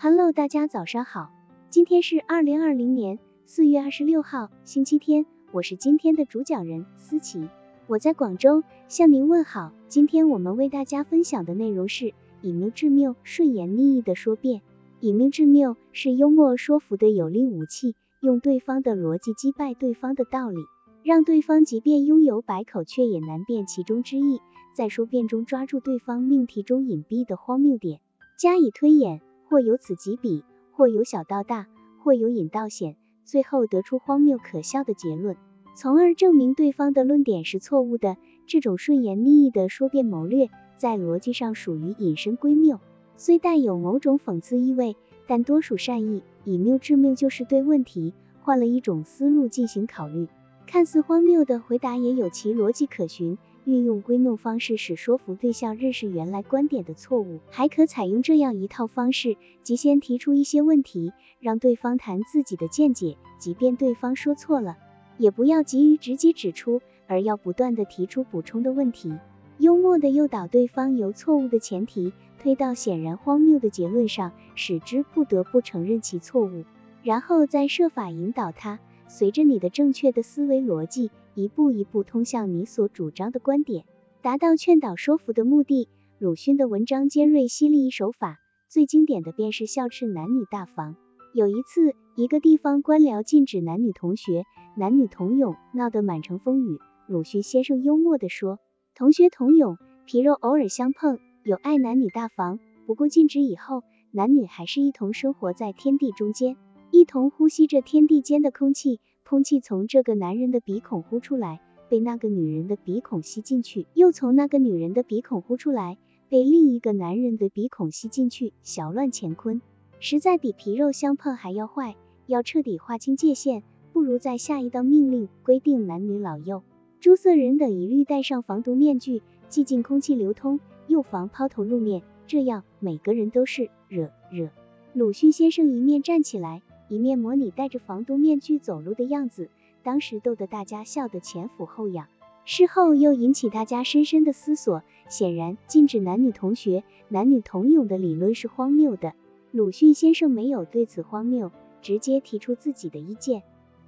Hello，大家早上好，今天是二零二零年四月二十六号，星期天，我是今天的主讲人思琪，我在广州向您问好。今天我们为大家分享的内容是以谬制谬，顺言逆意的说辩。以谬制谬是幽默说服的有力武器，用对方的逻辑击败对方的道理，让对方即便拥有百口，却也难辨其中之意。在说辩中抓住对方命题中隐蔽的荒谬点，加以推演。或由此及彼，或由小到大，或由隐到显，最后得出荒谬可笑的结论，从而证明对方的论点是错误的。这种顺言逆意的说辩谋略，在逻辑上属于引申归谬，虽带有某种讽刺意味，但多属善意。以谬制谬就是对问题换了一种思路进行考虑，看似荒谬的回答也有其逻辑可循。运用归谬方式使说服对象认识原来观点的错误，还可采用这样一套方式，即先提出一些问题，让对方谈自己的见解，即便对方说错了，也不要急于直接指出，而要不断的提出补充的问题，幽默的诱导对方由错误的前提推到显然荒谬的结论上，使之不得不承认其错误，然后再设法引导他，随着你的正确的思维逻辑。一步一步通向你所主张的观点，达到劝导说服的目的。鲁迅的文章尖锐犀利，一手法最经典的便是笑斥男女大防。有一次，一个地方官僚禁止男女同学、男女同泳，闹得满城风雨。鲁迅先生幽默地说：“同学同泳，皮肉偶尔相碰，有碍男女大防。不过禁止以后，男女还是一同生活在天地中间，一同呼吸着天地间的空气。”空气从这个男人的鼻孔呼出来，被那个女人的鼻孔吸进去，又从那个女人的鼻孔呼出来，被另一个男人的鼻孔吸进去，小乱乾坤，实在比皮肉相碰还要坏。要彻底划清界限，不如在下一道命令，规定男女老幼、诸色人等一律戴上防毒面具，既禁空气流通，又防抛头露面，这样每个人都是惹惹。鲁迅先生一面站起来。一面模拟戴着防毒面具走路的样子，当时逗得大家笑得前俯后仰。事后又引起大家深深的思索。显然，禁止男女同学、男女同泳的理论是荒谬的。鲁迅先生没有对此荒谬直接提出自己的意见，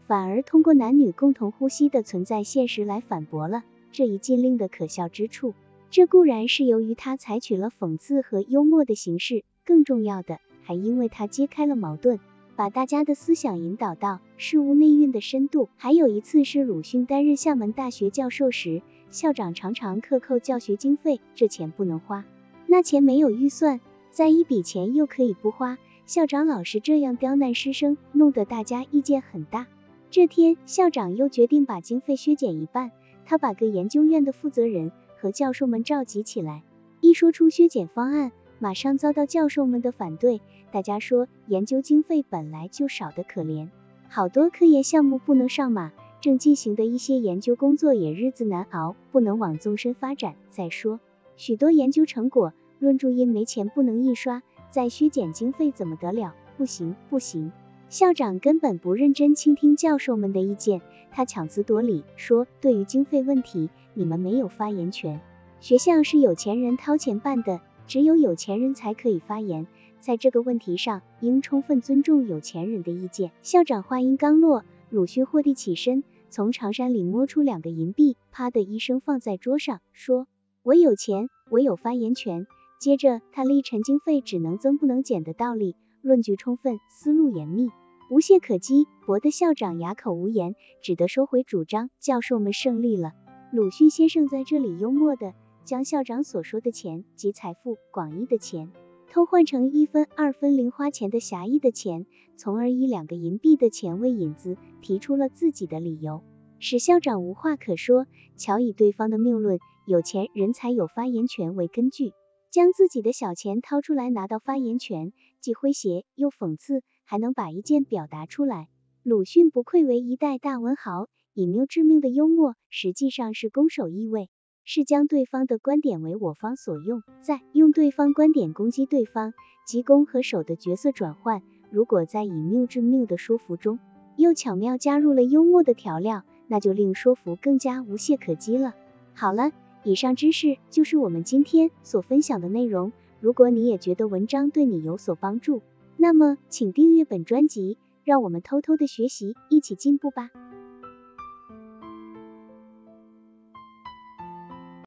反而通过男女共同呼吸的存在现实来反驳了这一禁令的可笑之处。这固然是由于他采取了讽刺和幽默的形式，更重要的还因为他揭开了矛盾。把大家的思想引导到事物内蕴的深度。还有一次是鲁迅担任厦门大学教授时，校长常常克扣教学经费，这钱不能花，那钱没有预算，再一笔钱又可以不花，校长老是这样刁难师生，弄得大家意见很大。这天，校长又决定把经费削减一半，他把各研究院的负责人和教授们召集起来，一说出削减方案。马上遭到教授们的反对，大家说研究经费本来就少得可怜，好多科研项目不能上马，正进行的一些研究工作也日子难熬，不能往纵深发展。再说许多研究成果论著因没钱不能印刷，再削减经费怎么得了？不行不行！校长根本不认真倾听教授们的意见，他强词夺理说，对于经费问题，你们没有发言权，学校是有钱人掏钱办的。只有有钱人才可以发言，在这个问题上，应充分尊重有钱人的意见。校长话音刚落，鲁迅霍地起身，从长衫里摸出两个银币，啪的一声放在桌上，说：“我有钱，我有发言权。”接着，他立陈经费只能增不能减的道理，论据充分，思路严密，无懈可击，博得校长哑口无言，只得收回主张。教授们胜利了。鲁迅先生在这里幽默的。将校长所说的钱及财富广义的钱，偷换成一分二分零花钱的狭义的钱，从而以两个银币的钱为引子，提出了自己的理由，使校长无话可说。巧以对方的谬论“有钱人才有发言权”为根据，将自己的小钱掏出来拿到发言权，既诙谐又讽刺，还能把意见表达出来。鲁迅不愧为一代大文豪，以谬致命的幽默，实际上是攻守意味。是将对方的观点为我方所用，在用对方观点攻击对方，即攻和守的角色转换。如果在以谬制谬的说服中，又巧妙加入了幽默的调料，那就令说服更加无懈可击了。好了，以上知识就是我们今天所分享的内容。如果你也觉得文章对你有所帮助，那么，请订阅本专辑，让我们偷偷的学习，一起进步吧。